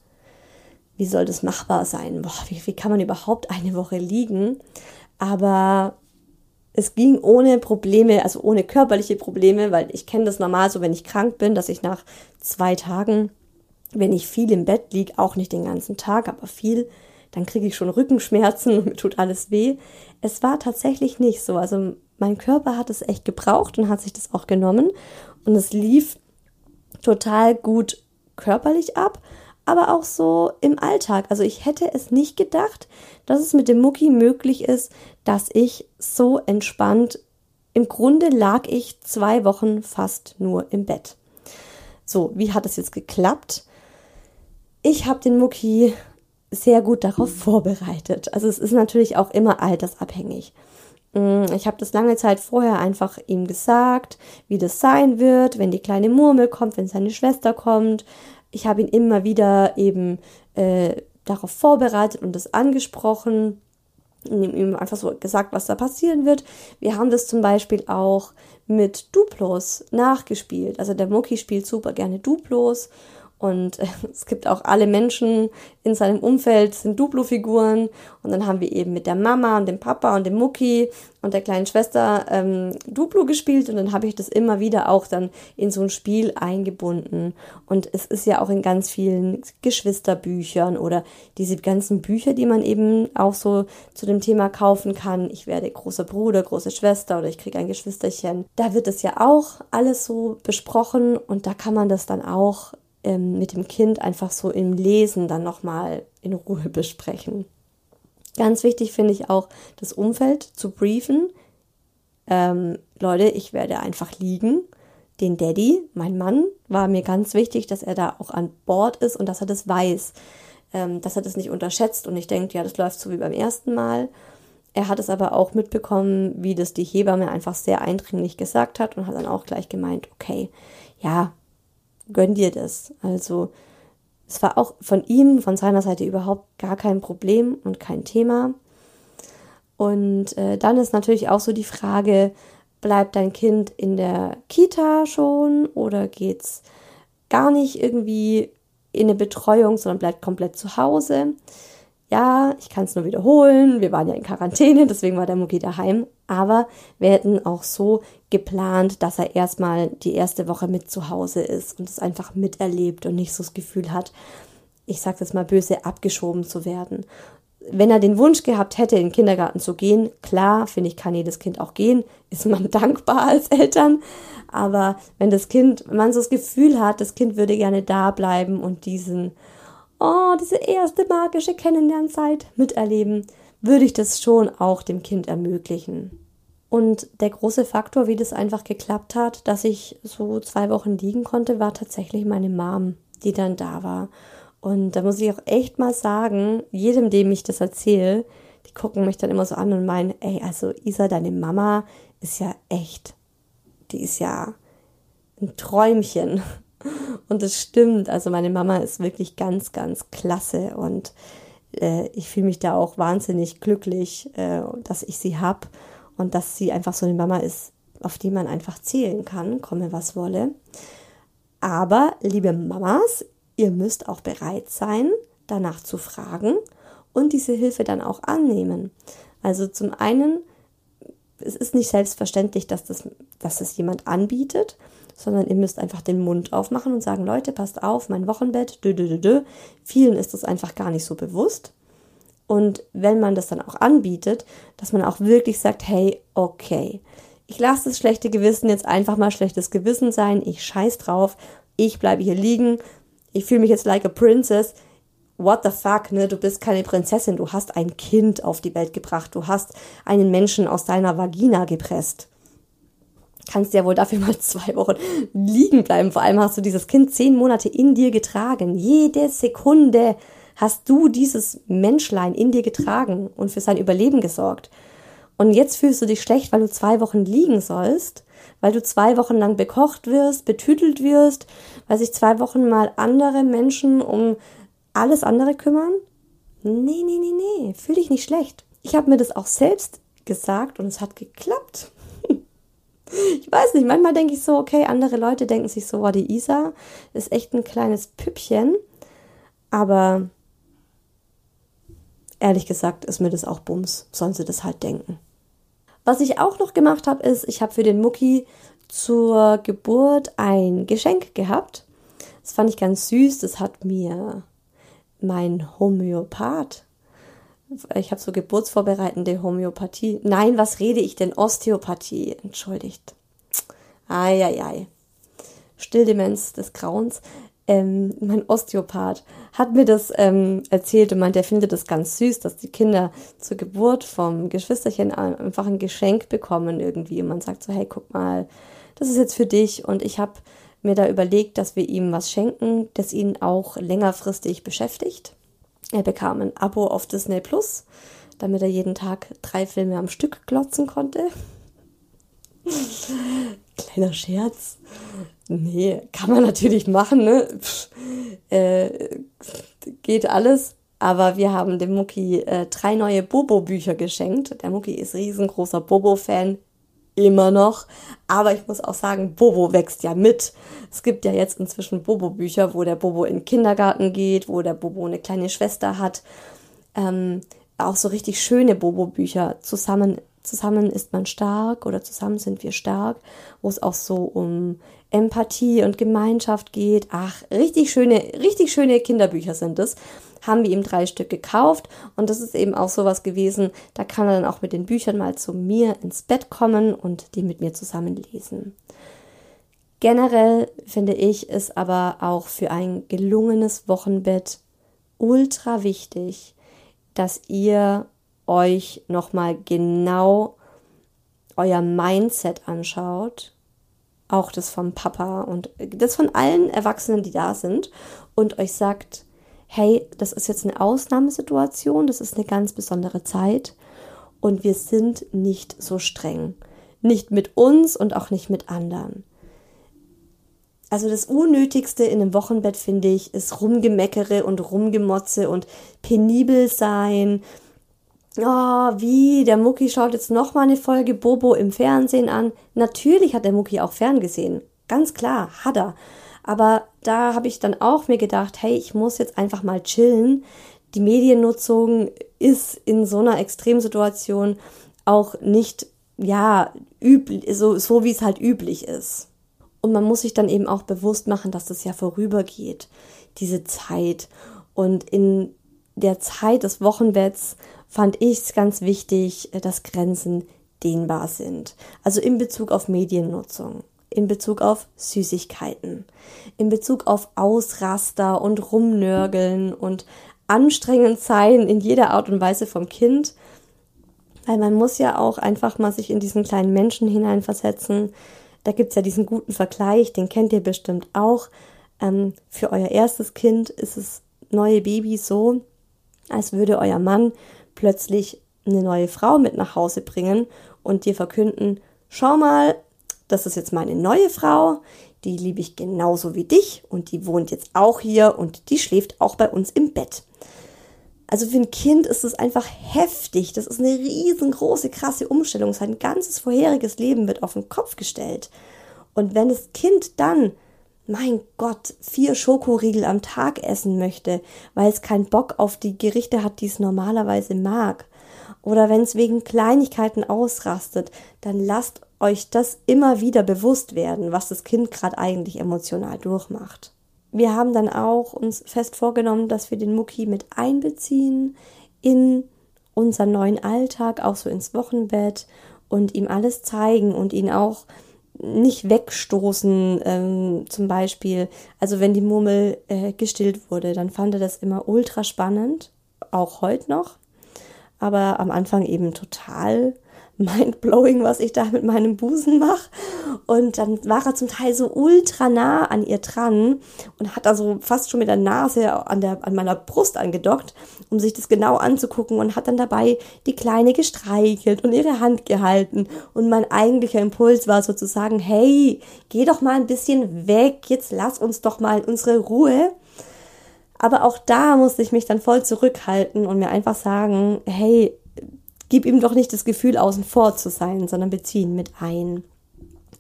wie soll das machbar sein? Boah, wie, wie kann man überhaupt eine Woche liegen? Aber es ging ohne Probleme, also ohne körperliche Probleme, weil ich kenne das normal so, wenn ich krank bin, dass ich nach zwei Tagen, wenn ich viel im Bett liege, auch nicht den ganzen Tag, aber viel, dann kriege ich schon Rückenschmerzen und mir tut alles weh. Es war tatsächlich nicht so. Also mein Körper hat es echt gebraucht und hat sich das auch genommen und es lief total gut körperlich ab, aber auch so im Alltag. Also ich hätte es nicht gedacht, dass es mit dem Mucki möglich ist, dass ich so entspannt, im Grunde lag ich zwei Wochen fast nur im Bett. So, wie hat es jetzt geklappt? Ich habe den Mucki sehr gut darauf vorbereitet. Also es ist natürlich auch immer altersabhängig. Mm, ich habe das lange Zeit vorher einfach ihm gesagt, wie das sein wird, wenn die kleine Murmel kommt, wenn seine Schwester kommt, ich habe ihn immer wieder eben äh, darauf vorbereitet und das angesprochen ihm einfach so gesagt, was da passieren wird. Wir haben das zum Beispiel auch mit Duplos nachgespielt. Also der Moki spielt super gerne Duplos und es gibt auch alle Menschen in seinem Umfeld sind Duplo-Figuren. Und dann haben wir eben mit der Mama und dem Papa und dem Mucki und der kleinen Schwester ähm, Duplo gespielt. Und dann habe ich das immer wieder auch dann in so ein Spiel eingebunden. Und es ist ja auch in ganz vielen Geschwisterbüchern oder diese ganzen Bücher, die man eben auch so zu dem Thema kaufen kann. Ich werde großer Bruder, große Schwester oder ich kriege ein Geschwisterchen. Da wird es ja auch alles so besprochen und da kann man das dann auch ähm, mit dem Kind einfach so im Lesen dann nochmal in Ruhe besprechen. Ganz wichtig finde ich auch, das Umfeld zu briefen. Ähm, Leute, ich werde einfach liegen. Den Daddy, mein Mann, war mir ganz wichtig, dass er da auch an Bord ist und dass er das weiß, ähm, dass er das nicht unterschätzt und nicht denkt, ja, das läuft so wie beim ersten Mal. Er hat es aber auch mitbekommen, wie das die Hebamme einfach sehr eindringlich gesagt hat und hat dann auch gleich gemeint, okay, ja, gönn dir das. Also es war auch von ihm, von seiner Seite überhaupt gar kein Problem und kein Thema. Und äh, dann ist natürlich auch so die Frage, bleibt dein Kind in der Kita schon oder geht's gar nicht irgendwie in eine Betreuung, sondern bleibt komplett zu Hause? ja, ich kann es nur wiederholen, wir waren ja in Quarantäne, deswegen war der Mucki daheim, aber wir hätten auch so geplant, dass er erstmal die erste Woche mit zu Hause ist und es einfach miterlebt und nicht so das Gefühl hat, ich sage das mal böse, abgeschoben zu werden. Wenn er den Wunsch gehabt hätte, in den Kindergarten zu gehen, klar, finde ich, kann jedes Kind auch gehen, ist man dankbar als Eltern. Aber wenn das Kind, wenn man so das Gefühl hat, das Kind würde gerne da bleiben und diesen oh, diese erste magische Kennenlernzeit miterleben, würde ich das schon auch dem Kind ermöglichen. Und der große Faktor, wie das einfach geklappt hat, dass ich so zwei Wochen liegen konnte, war tatsächlich meine Mom, die dann da war. Und da muss ich auch echt mal sagen, jedem, dem ich das erzähle, die gucken mich dann immer so an und meinen, ey, also Isa, deine Mama ist ja echt, die ist ja ein Träumchen. Und es stimmt, also meine Mama ist wirklich ganz, ganz klasse und äh, ich fühle mich da auch wahnsinnig glücklich, äh, dass ich sie habe und dass sie einfach so eine Mama ist, auf die man einfach zählen kann, komme was wolle. Aber, liebe Mamas, ihr müsst auch bereit sein, danach zu fragen und diese Hilfe dann auch annehmen. Also zum einen, es ist nicht selbstverständlich, dass das, dass das jemand anbietet sondern ihr müsst einfach den Mund aufmachen und sagen, Leute, passt auf, mein Wochenbett, dö, dö, dö, dö. Vielen ist das einfach gar nicht so bewusst. Und wenn man das dann auch anbietet, dass man auch wirklich sagt, hey, okay, ich lasse das schlechte Gewissen jetzt einfach mal schlechtes Gewissen sein, ich scheiß drauf, ich bleibe hier liegen, ich fühle mich jetzt like a princess. What the fuck, ne? Du bist keine Prinzessin, du hast ein Kind auf die Welt gebracht, du hast einen Menschen aus deiner Vagina gepresst. Kannst ja wohl dafür mal zwei Wochen liegen bleiben. Vor allem hast du dieses Kind zehn Monate in dir getragen. Jede Sekunde hast du dieses Menschlein in dir getragen und für sein Überleben gesorgt. Und jetzt fühlst du dich schlecht, weil du zwei Wochen liegen sollst, weil du zwei Wochen lang bekocht wirst, betütelt wirst, weil sich zwei Wochen mal andere Menschen um alles andere kümmern? Nee, nee, nee, nee, fühl dich nicht schlecht. Ich habe mir das auch selbst gesagt und es hat geklappt. ich weiß nicht, manchmal denke ich so, okay, andere Leute denken sich so, wow, die Isa ist echt ein kleines Püppchen. Aber ehrlich gesagt ist mir das auch Bums, sollen sie das halt denken. Was ich auch noch gemacht habe, ist, ich habe für den Mucki zur Geburt ein Geschenk gehabt. Das fand ich ganz süß. Das hat mir mein Homöopath. Ich habe so geburtsvorbereitende Homöopathie. Nein, was rede ich denn? Osteopathie. Entschuldigt. Eieiei. Stilldemenz des Grauens ähm, mein Osteopath hat mir das ähm, erzählt und meint, er findet das ganz süß, dass die Kinder zur Geburt vom Geschwisterchen einfach ein Geschenk bekommen irgendwie. Und man sagt so, hey, guck mal, das ist jetzt für dich. Und ich habe mir da überlegt, dass wir ihm was schenken, das ihn auch längerfristig beschäftigt. Er bekam ein Abo auf Disney Plus, damit er jeden Tag drei Filme am Stück glotzen konnte. Kleiner Scherz. Nee, kann man natürlich machen, ne? Pff, äh, geht alles. Aber wir haben dem Mucki äh, drei neue Bobo-Bücher geschenkt. Der Mucki ist riesengroßer Bobo-Fan. Immer noch. Aber ich muss auch sagen, Bobo wächst ja mit. Es gibt ja jetzt inzwischen Bobo-Bücher, wo der Bobo in den Kindergarten geht, wo der Bobo eine kleine Schwester hat. Ähm, auch so richtig schöne Bobo-Bücher zusammen Zusammen ist man stark oder zusammen sind wir stark, wo es auch so um Empathie und Gemeinschaft geht. Ach, richtig schöne, richtig schöne Kinderbücher sind es. Haben wir ihm drei Stück gekauft und das ist eben auch sowas gewesen. Da kann er dann auch mit den Büchern mal zu mir ins Bett kommen und die mit mir zusammen lesen. Generell finde ich es aber auch für ein gelungenes Wochenbett ultra wichtig, dass ihr euch nochmal genau euer Mindset anschaut, auch das vom Papa und das von allen Erwachsenen, die da sind, und euch sagt, hey, das ist jetzt eine Ausnahmesituation, das ist eine ganz besondere Zeit und wir sind nicht so streng. Nicht mit uns und auch nicht mit anderen. Also das Unnötigste in einem Wochenbett, finde ich, ist Rumgemeckere und Rumgemotze und penibel sein oh, wie, der Mucki schaut jetzt nochmal eine Folge Bobo im Fernsehen an. Natürlich hat der Mucki auch ferngesehen. Ganz klar, hat er. Aber da habe ich dann auch mir gedacht, hey, ich muss jetzt einfach mal chillen. Die Mediennutzung ist in so einer Extremsituation auch nicht, ja, üblich, so, so wie es halt üblich ist. Und man muss sich dann eben auch bewusst machen, dass das ja vorübergeht, diese Zeit. Und in der Zeit des Wochenbetts fand ich es ganz wichtig, äh, dass Grenzen dehnbar sind. Also in Bezug auf Mediennutzung, in Bezug auf Süßigkeiten, in Bezug auf Ausraster und Rumnörgeln und anstrengend sein in jeder Art und Weise vom Kind. Weil man muss ja auch einfach mal sich in diesen kleinen Menschen hineinversetzen. Da gibt es ja diesen guten Vergleich, den kennt ihr bestimmt auch. Ähm, für euer erstes Kind ist es neue Baby so, als würde euer Mann plötzlich eine neue Frau mit nach Hause bringen und dir verkünden, schau mal, das ist jetzt meine neue Frau, die liebe ich genauso wie dich und die wohnt jetzt auch hier und die schläft auch bei uns im Bett. Also für ein Kind ist es einfach heftig. Das ist eine riesengroße, krasse Umstellung. Sein ganzes vorheriges Leben wird auf den Kopf gestellt. Und wenn das Kind dann mein Gott, vier Schokoriegel am Tag essen möchte, weil es keinen Bock auf die Gerichte hat, die es normalerweise mag. Oder wenn es wegen Kleinigkeiten ausrastet, dann lasst euch das immer wieder bewusst werden, was das Kind gerade eigentlich emotional durchmacht. Wir haben dann auch uns fest vorgenommen, dass wir den Mucki mit einbeziehen in unseren neuen Alltag, auch so ins Wochenbett und ihm alles zeigen und ihn auch nicht wegstoßen, ähm, zum Beispiel. Also wenn die Murmel äh, gestillt wurde, dann fand er das immer ultra spannend, auch heute noch. Aber am Anfang eben total mindblowing, was ich da mit meinem Busen mache. Und dann war er zum Teil so ultra nah an ihr dran und hat also fast schon mit der Nase an, der, an meiner Brust angedockt, um sich das genau anzugucken und hat dann dabei die Kleine gestreichelt und ihre Hand gehalten. Und mein eigentlicher Impuls war sozusagen, hey, geh doch mal ein bisschen weg, jetzt lass uns doch mal unsere Ruhe. Aber auch da musste ich mich dann voll zurückhalten und mir einfach sagen, hey, gib ihm doch nicht das Gefühl, außen vor zu sein, sondern beziehen mit ein.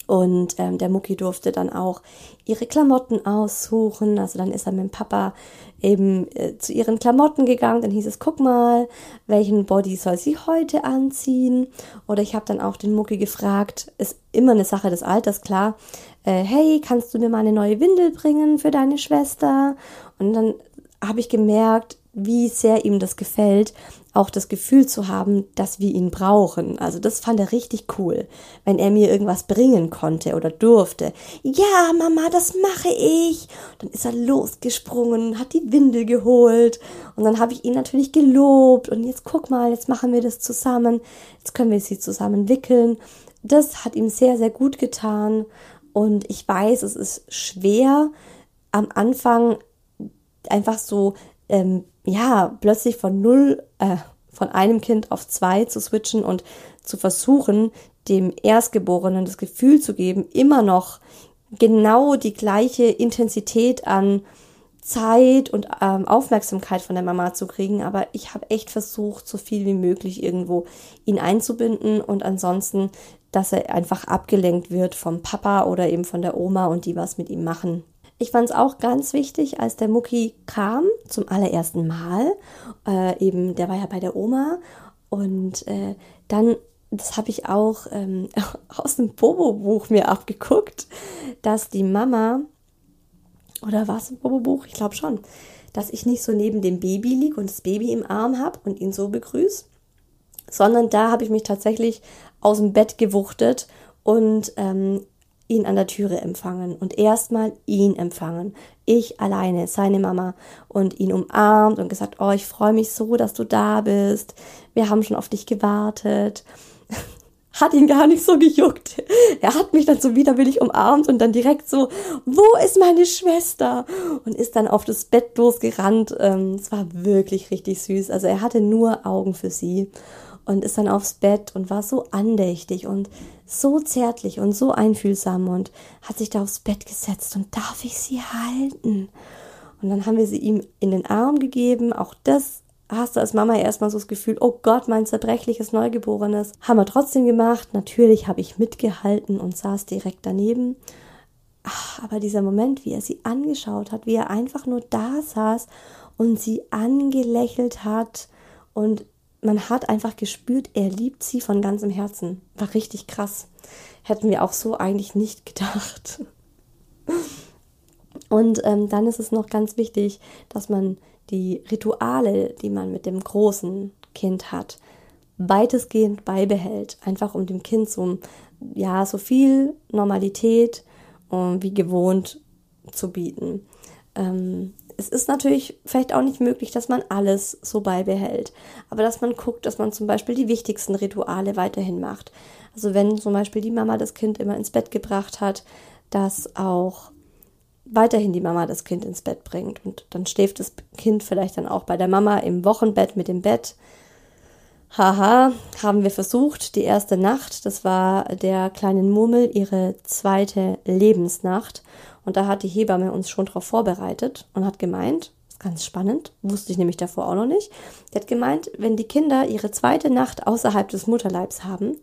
Und ähm, der Mucki durfte dann auch ihre Klamotten aussuchen. Also dann ist er mit dem Papa eben äh, zu ihren Klamotten gegangen. Dann hieß es, guck mal, welchen Body soll sie heute anziehen? Oder ich habe dann auch den Mucki gefragt, ist immer eine Sache des Alters, klar. Äh, hey, kannst du mir mal eine neue Windel bringen für deine Schwester? Und dann habe ich gemerkt, wie sehr ihm das gefällt, auch das Gefühl zu haben, dass wir ihn brauchen. Also das fand er richtig cool, wenn er mir irgendwas bringen konnte oder durfte. Ja, Mama, das mache ich. Dann ist er losgesprungen, hat die Windel geholt und dann habe ich ihn natürlich gelobt und jetzt guck mal, jetzt machen wir das zusammen. Jetzt können wir sie zusammen wickeln. Das hat ihm sehr, sehr gut getan und ich weiß, es ist schwer am Anfang einfach so ähm, ja, plötzlich von null, äh, von einem Kind auf zwei zu switchen und zu versuchen, dem Erstgeborenen das Gefühl zu geben, immer noch genau die gleiche Intensität an Zeit und ähm, Aufmerksamkeit von der Mama zu kriegen. Aber ich habe echt versucht, so viel wie möglich irgendwo ihn einzubinden und ansonsten, dass er einfach abgelenkt wird vom Papa oder eben von der Oma und die was mit ihm machen. Ich fand es auch ganz wichtig, als der Mucki kam zum allerersten Mal. Äh, eben, der war ja bei der Oma. Und äh, dann, das habe ich auch ähm, aus dem Bobo-Buch mir abgeguckt, dass die Mama, oder war es ein Bobo-Buch? Ich glaube schon, dass ich nicht so neben dem Baby liege und das Baby im Arm habe und ihn so begrüße, sondern da habe ich mich tatsächlich aus dem Bett gewuchtet und ähm, ihn an der Türe empfangen und erstmal ihn empfangen. Ich alleine, seine Mama und ihn umarmt und gesagt, oh, ich freue mich so, dass du da bist. Wir haben schon auf dich gewartet. Hat ihn gar nicht so gejuckt. Er hat mich dann so widerwillig umarmt und dann direkt so, wo ist meine Schwester? Und ist dann auf das Bett losgerannt. Ähm, es war wirklich richtig süß. Also er hatte nur Augen für sie und ist dann aufs Bett und war so andächtig und so zärtlich und so einfühlsam und hat sich da aufs Bett gesetzt und darf ich sie halten? Und dann haben wir sie ihm in den Arm gegeben. Auch das hast du als Mama erstmal so das Gefühl, oh Gott, mein zerbrechliches Neugeborenes. Haben wir trotzdem gemacht. Natürlich habe ich mitgehalten und saß direkt daneben. Ach, aber dieser Moment, wie er sie angeschaut hat, wie er einfach nur da saß und sie angelächelt hat und man hat einfach gespürt, er liebt sie von ganzem Herzen. War richtig krass. Hätten wir auch so eigentlich nicht gedacht. Und ähm, dann ist es noch ganz wichtig, dass man die Rituale, die man mit dem großen Kind hat, weitestgehend beibehält. Einfach um dem Kind so, ja, so viel Normalität um, wie gewohnt zu bieten. Ähm, es ist natürlich vielleicht auch nicht möglich, dass man alles so beibehält, aber dass man guckt, dass man zum Beispiel die wichtigsten Rituale weiterhin macht. Also wenn zum Beispiel die Mama das Kind immer ins Bett gebracht hat, dass auch weiterhin die Mama das Kind ins Bett bringt und dann schläft das Kind vielleicht dann auch bei der Mama im Wochenbett mit dem Bett. Haha, haben wir versucht, die erste Nacht, das war der kleinen Murmel ihre zweite Lebensnacht und da hat die Hebamme uns schon darauf vorbereitet und hat gemeint, ganz spannend, wusste ich nämlich davor auch noch nicht, die hat gemeint, wenn die Kinder ihre zweite Nacht außerhalb des Mutterleibs haben,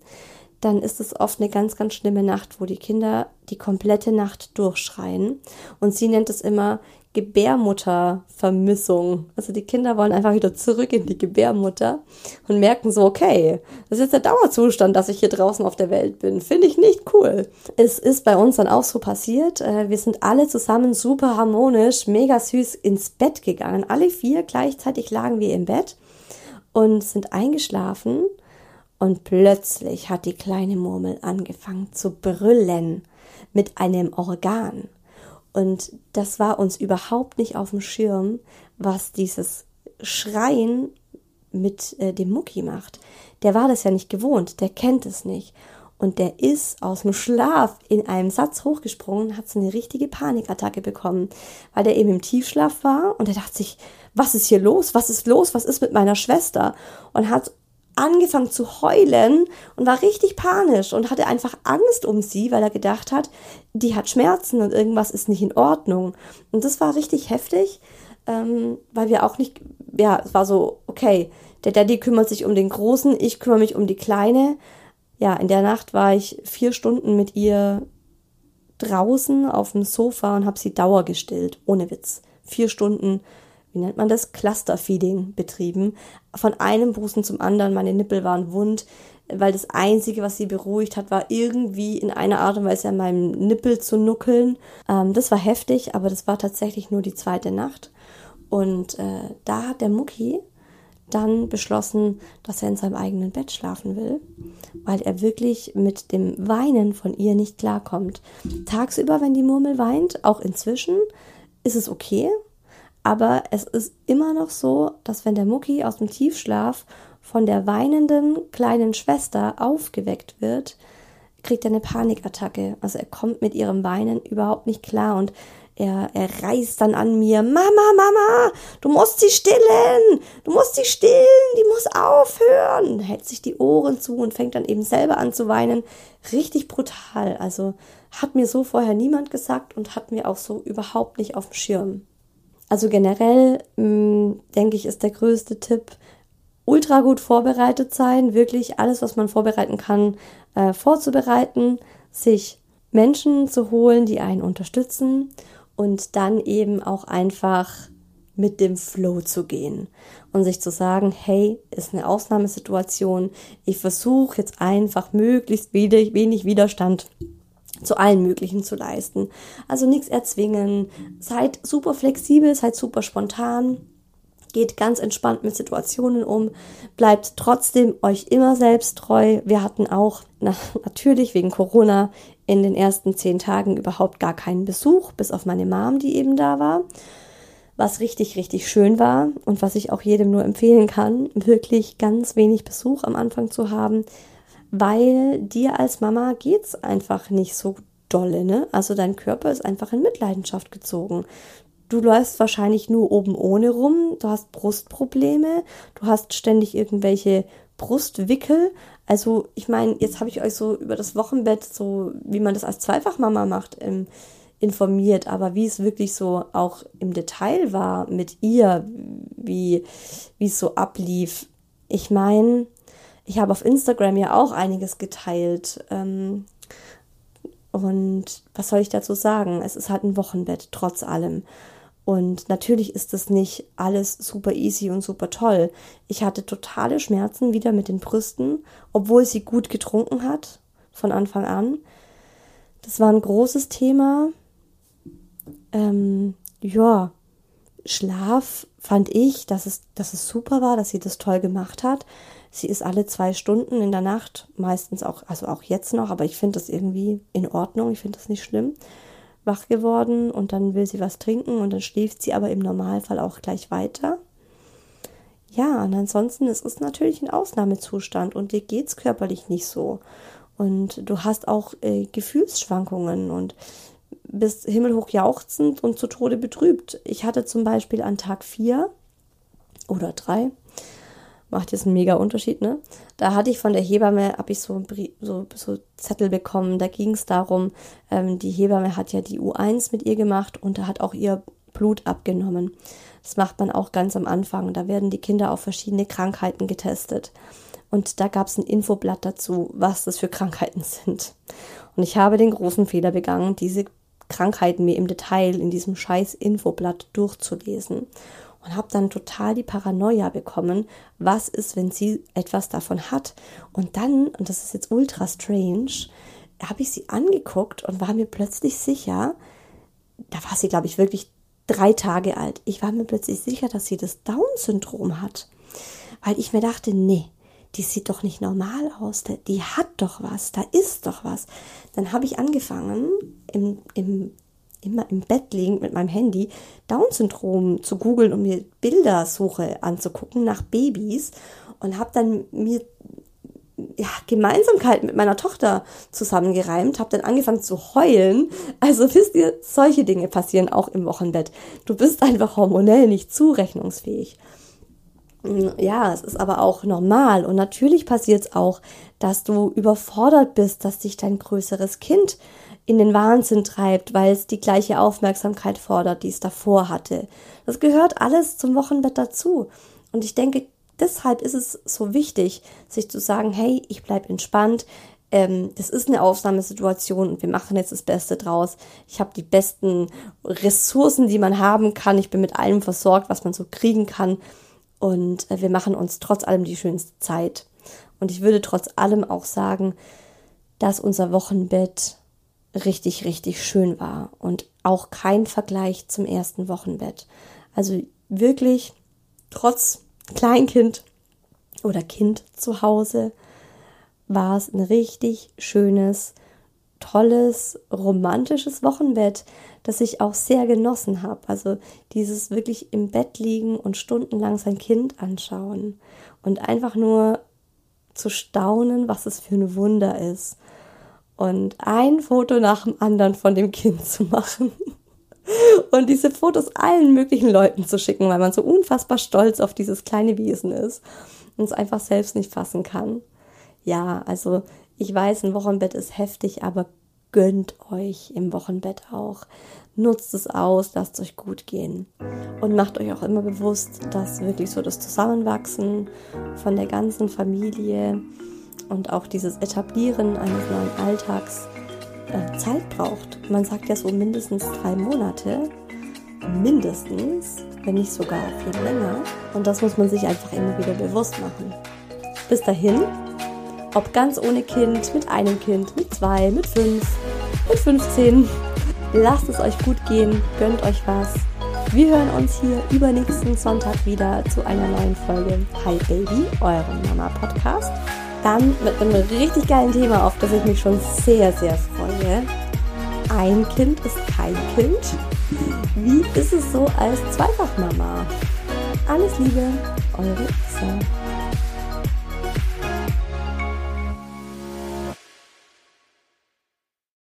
dann ist es oft eine ganz, ganz schlimme Nacht, wo die Kinder die komplette Nacht durchschreien. Und sie nennt es immer Gebärmuttervermissung. Also die Kinder wollen einfach wieder zurück in die Gebärmutter und merken so, okay, das ist jetzt der Dauerzustand, dass ich hier draußen auf der Welt bin. Finde ich nicht cool. Es ist bei uns dann auch so passiert. Äh, wir sind alle zusammen super harmonisch, mega süß ins Bett gegangen. Alle vier gleichzeitig lagen wir im Bett. und sind eingeschlafen und plötzlich hat die kleine Murmel angefangen zu brüllen mit einem Organ. Und das war uns überhaupt nicht auf dem Schirm, was dieses Schreien mit äh, dem Mucki macht. Der war das ja nicht gewohnt, der kennt es nicht. Und der ist aus dem Schlaf in einem Satz hochgesprungen, hat so eine richtige Panikattacke bekommen, weil der eben im Tiefschlaf war und er dachte sich, was ist hier los? Was ist los? Was ist mit meiner Schwester? Und hat angefangen zu heulen und war richtig panisch und hatte einfach Angst um sie, weil er gedacht hat, die hat Schmerzen und irgendwas ist nicht in Ordnung. Und das war richtig heftig, ähm, weil wir auch nicht, ja, es war so, okay, der Daddy kümmert sich um den Großen, ich kümmere mich um die Kleine. Ja, in der Nacht war ich vier Stunden mit ihr draußen auf dem Sofa und habe sie dauergestillt, ohne Witz. Vier Stunden wie nennt man das, Clusterfeeding betrieben. Von einem Busen zum anderen, meine Nippel waren wund, weil das Einzige, was sie beruhigt hat, war irgendwie in einer Art und Weise an meinem Nippel zu nuckeln. Ähm, das war heftig, aber das war tatsächlich nur die zweite Nacht. Und äh, da hat der Mucki dann beschlossen, dass er in seinem eigenen Bett schlafen will, weil er wirklich mit dem Weinen von ihr nicht klarkommt. Tagsüber, wenn die Murmel weint, auch inzwischen, ist es okay, aber es ist immer noch so, dass wenn der Mucki aus dem Tiefschlaf von der weinenden kleinen Schwester aufgeweckt wird, kriegt er eine Panikattacke. Also er kommt mit ihrem Weinen überhaupt nicht klar und er, er reißt dann an mir, Mama, Mama, du musst sie stillen, du musst sie stillen, die muss aufhören. Hält sich die Ohren zu und fängt dann eben selber an zu weinen. Richtig brutal. Also hat mir so vorher niemand gesagt und hat mir auch so überhaupt nicht auf dem Schirm. Also generell mh, mm, denke ich, ist der größte Tipp, ultra gut vorbereitet sein, wirklich alles, was man vorbereiten kann, äh, vorzubereiten, sich Menschen zu holen, die einen unterstützen und dann eben auch einfach mit dem Flow zu gehen und sich zu sagen, hey, ist eine Ausnahmesituation, ich versuche jetzt einfach möglichst wenig Widerstand zu allen möglichen zu leisten. Also nichts erzwingen, seid super flexibel, seid super spontan, geht ganz entspannt mit Situationen um, bleibt trotzdem euch immer selbst treu. Wir hatten auch na, natürlich wegen Corona in den ersten zehn Tagen überhaupt gar keinen Besuch, bis auf meine Mom, die eben da war. Was richtig, richtig schön war und was ich auch jedem nur empfehlen kann, wirklich ganz wenig Besuch am Anfang zu haben, weil dir als Mama geht's einfach nicht so dolle, ne? Also dein Körper ist einfach in Mitleidenschaft gezogen. Du läufst wahrscheinlich nur oben ohne rum, du hast Brustprobleme, du hast ständig irgendwelche Brustwickel. Also, ich meine, jetzt habe ich euch so über das Wochenbett, so wie man das als Zweifachmama macht, ähm, informiert, aber wie es wirklich so auch im Detail war mit ihr, wie, wie es so ablief. Ich meine, ich habe auf Instagram ja auch einiges geteilt. Ähm, und was soll ich dazu sagen? Es ist halt ein Wochenbett, trotz allem. Und natürlich ist das nicht alles super easy und super toll. Ich hatte totale Schmerzen wieder mit den Brüsten, obwohl sie gut getrunken hat von Anfang an. Das war ein großes Thema. Ähm, ja, Schlaf fand ich, dass es, dass es super war, dass sie das toll gemacht hat. Sie ist alle zwei Stunden in der Nacht, meistens auch, also auch jetzt noch, aber ich finde das irgendwie in Ordnung, ich finde das nicht schlimm, wach geworden und dann will sie was trinken und dann schläft sie aber im Normalfall auch gleich weiter. Ja, und ansonsten ist es natürlich ein Ausnahmezustand und dir geht es körperlich nicht so. Und du hast auch äh, Gefühlsschwankungen und bist himmelhoch jauchzend und zu Tode betrübt. Ich hatte zum Beispiel an Tag vier oder drei macht jetzt einen mega Unterschied, ne? Da hatte ich von der Hebamme, habe ich so, so, so Zettel bekommen, da ging es darum, ähm, die Hebamme hat ja die U1 mit ihr gemacht und da hat auch ihr Blut abgenommen. Das macht man auch ganz am Anfang. Da werden die Kinder auf verschiedene Krankheiten getestet. Und da gab es ein Infoblatt dazu, was das für Krankheiten sind. Und ich habe den großen Fehler begangen, diese Krankheiten mir im Detail in diesem scheiß Infoblatt durchzulesen und habe dann total die Paranoia bekommen, was ist, wenn sie etwas davon hat. Und dann, und das ist jetzt ultra strange, habe ich sie angeguckt und war mir plötzlich sicher, da war sie, glaube ich, wirklich drei Tage alt. Ich war mir plötzlich sicher, dass sie das Down-Syndrom hat. weil ich mir dachte, nee, die sieht doch nicht normal aus, die hat doch was, da ist doch was. Dann habe ich angefangen, im, im, immer im Bett liegend mit meinem Handy Down-Syndrom zu googeln und mir Bildersuche anzugucken nach Babys und habe dann mir ja, Gemeinsamkeit mit meiner Tochter zusammengereimt, habe dann angefangen zu heulen. Also wisst ihr, solche Dinge passieren auch im Wochenbett. Du bist einfach hormonell nicht zurechnungsfähig. Ja, es ist aber auch normal und natürlich passiert es auch, dass du überfordert bist, dass dich dein größeres Kind in den Wahnsinn treibt, weil es die gleiche Aufmerksamkeit fordert, die es davor hatte. Das gehört alles zum Wochenbett dazu. Und ich denke, deshalb ist es so wichtig, sich zu sagen, hey, ich bleib entspannt. Ähm, das ist eine Ausnahmesituation und wir machen jetzt das Beste draus. Ich habe die besten Ressourcen, die man haben kann. Ich bin mit allem versorgt, was man so kriegen kann. Und äh, wir machen uns trotz allem die schönste Zeit. Und ich würde trotz allem auch sagen, dass unser Wochenbett richtig, richtig schön war und auch kein Vergleich zum ersten Wochenbett. Also wirklich, trotz Kleinkind oder Kind zu Hause, war es ein richtig schönes, tolles, romantisches Wochenbett, das ich auch sehr genossen habe. Also dieses wirklich im Bett liegen und stundenlang sein Kind anschauen und einfach nur zu staunen, was es für ein Wunder ist. Und ein Foto nach dem anderen von dem Kind zu machen und diese Fotos allen möglichen Leuten zu schicken, weil man so unfassbar stolz auf dieses kleine Wesen ist und es einfach selbst nicht fassen kann. Ja, also ich weiß, ein Wochenbett ist heftig, aber gönnt euch im Wochenbett auch. Nutzt es aus, lasst euch gut gehen. Und macht euch auch immer bewusst, dass wirklich so das Zusammenwachsen von der ganzen Familie und auch dieses Etablieren eines neuen Alltags äh, Zeit braucht. Man sagt ja so mindestens drei Monate. Mindestens, wenn nicht sogar viel länger. Und das muss man sich einfach immer wieder bewusst machen. Bis dahin, ob ganz ohne Kind, mit einem Kind, mit zwei, mit fünf, mit 15, lasst es euch gut gehen, gönnt euch was. Wir hören uns hier übernächsten Sonntag wieder zu einer neuen Folge Hi Baby, eurem Mama Podcast dann mit einem richtig geilen Thema, auf das ich mich schon sehr, sehr freue. Ein Kind ist kein Kind. Wie ist es so als Zweifachmama? Alles Liebe, eure Isa.